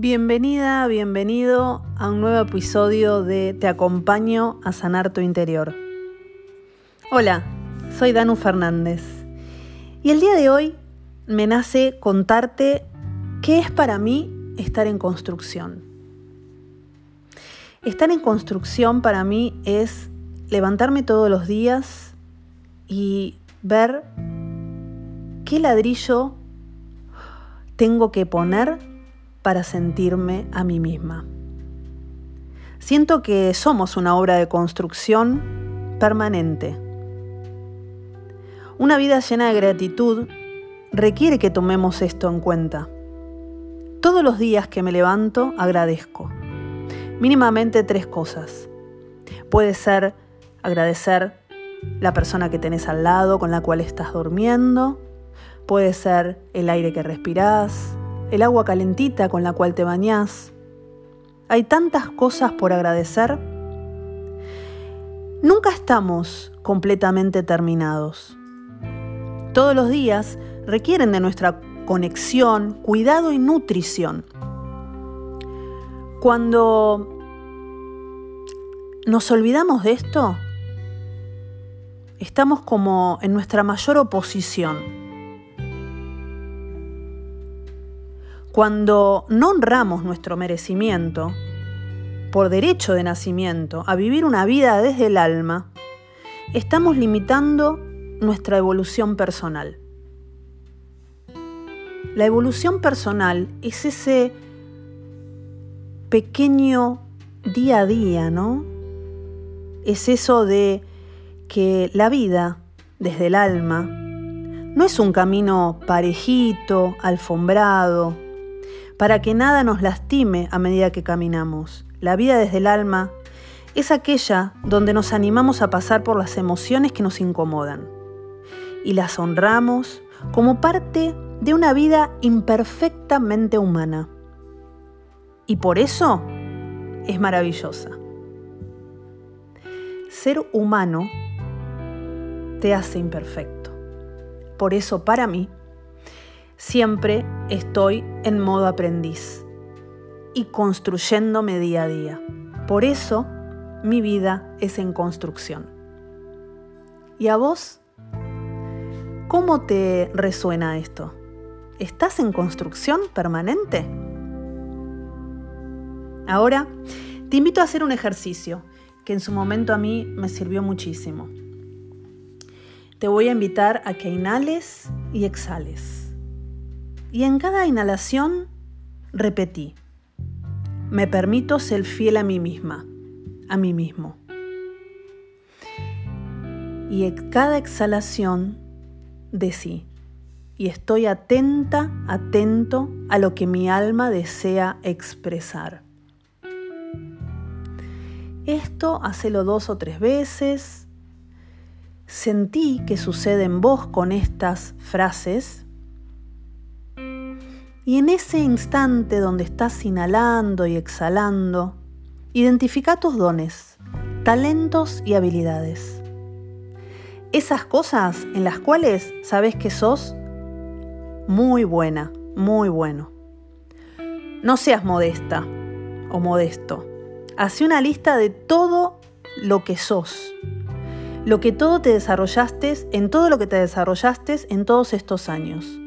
Bienvenida, bienvenido a un nuevo episodio de Te acompaño a sanar tu interior. Hola, soy Danu Fernández y el día de hoy me nace contarte qué es para mí estar en construcción. Estar en construcción para mí es levantarme todos los días y ver qué ladrillo tengo que poner para sentirme a mí misma. Siento que somos una obra de construcción permanente. Una vida llena de gratitud requiere que tomemos esto en cuenta. Todos los días que me levanto agradezco. Mínimamente tres cosas. Puede ser agradecer la persona que tenés al lado con la cual estás durmiendo. Puede ser el aire que respirás, el agua calentita con la cual te bañás. Hay tantas cosas por agradecer. Nunca estamos completamente terminados. Todos los días requieren de nuestra conexión, cuidado y nutrición. Cuando nos olvidamos de esto, estamos como en nuestra mayor oposición Cuando no honramos nuestro merecimiento, por derecho de nacimiento, a vivir una vida desde el alma, estamos limitando nuestra evolución personal. La evolución personal es ese pequeño día a día, ¿no? Es eso de que la vida desde el alma no es un camino parejito, alfombrado, para que nada nos lastime a medida que caminamos. La vida desde el alma es aquella donde nos animamos a pasar por las emociones que nos incomodan y las honramos como parte de una vida imperfectamente humana. Y por eso es maravillosa. Ser humano te hace imperfecto. Por eso para mí, Siempre estoy en modo aprendiz y construyéndome día a día. Por eso mi vida es en construcción. ¿Y a vos? ¿Cómo te resuena esto? ¿Estás en construcción permanente? Ahora te invito a hacer un ejercicio que en su momento a mí me sirvió muchísimo. Te voy a invitar a que inhales y exhales. Y en cada inhalación repetí, me permito ser fiel a mí misma, a mí mismo. Y en cada exhalación decí, y estoy atenta, atento a lo que mi alma desea expresar. Esto hacelo dos o tres veces. Sentí que sucede en vos con estas frases y en ese instante donde estás inhalando y exhalando, identifica tus dones, talentos y habilidades. Esas cosas en las cuales sabes que sos muy buena, muy bueno. No seas modesta o modesto. Haz una lista de todo lo que sos. Lo que todo te desarrollaste, en todo lo que te desarrollaste en todos estos años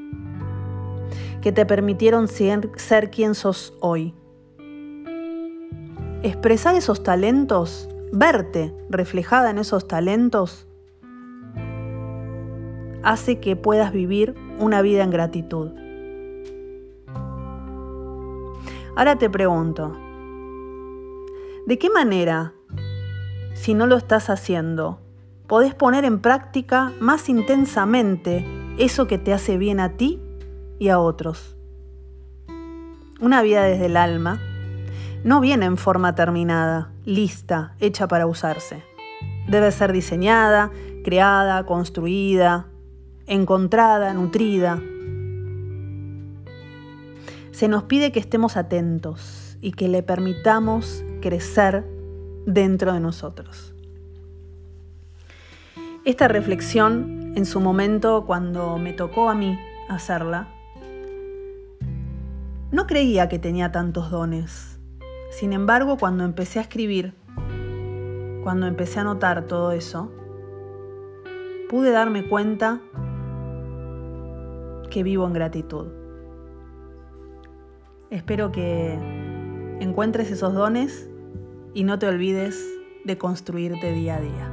que te permitieron ser, quien sos hoy. Expresar esos talentos, verte reflejada en esos talentos, hace que puedas vivir una vida en gratitud. Ahora te pregunto, ¿de qué manera, si no lo estás haciendo, podés poner en práctica más intensamente eso que te hace bien a ti y a otros. Una vida desde el alma no viene en forma terminada, lista, hecha para usarse. Debe ser diseñada, creada, construida, encontrada, nutrida. Se nos pide que estemos atentos y que le permitamos crecer dentro de nosotros. Esta reflexión, en su momento, cuando me tocó a mí hacerla, No creía que tenía tantos dones. Sin embargo, cuando empecé a escribir, cuando empecé a notar todo eso, pude darme cuenta que vivo en gratitud. Espero que encuentres esos dones y no te olvides de construirte día a día.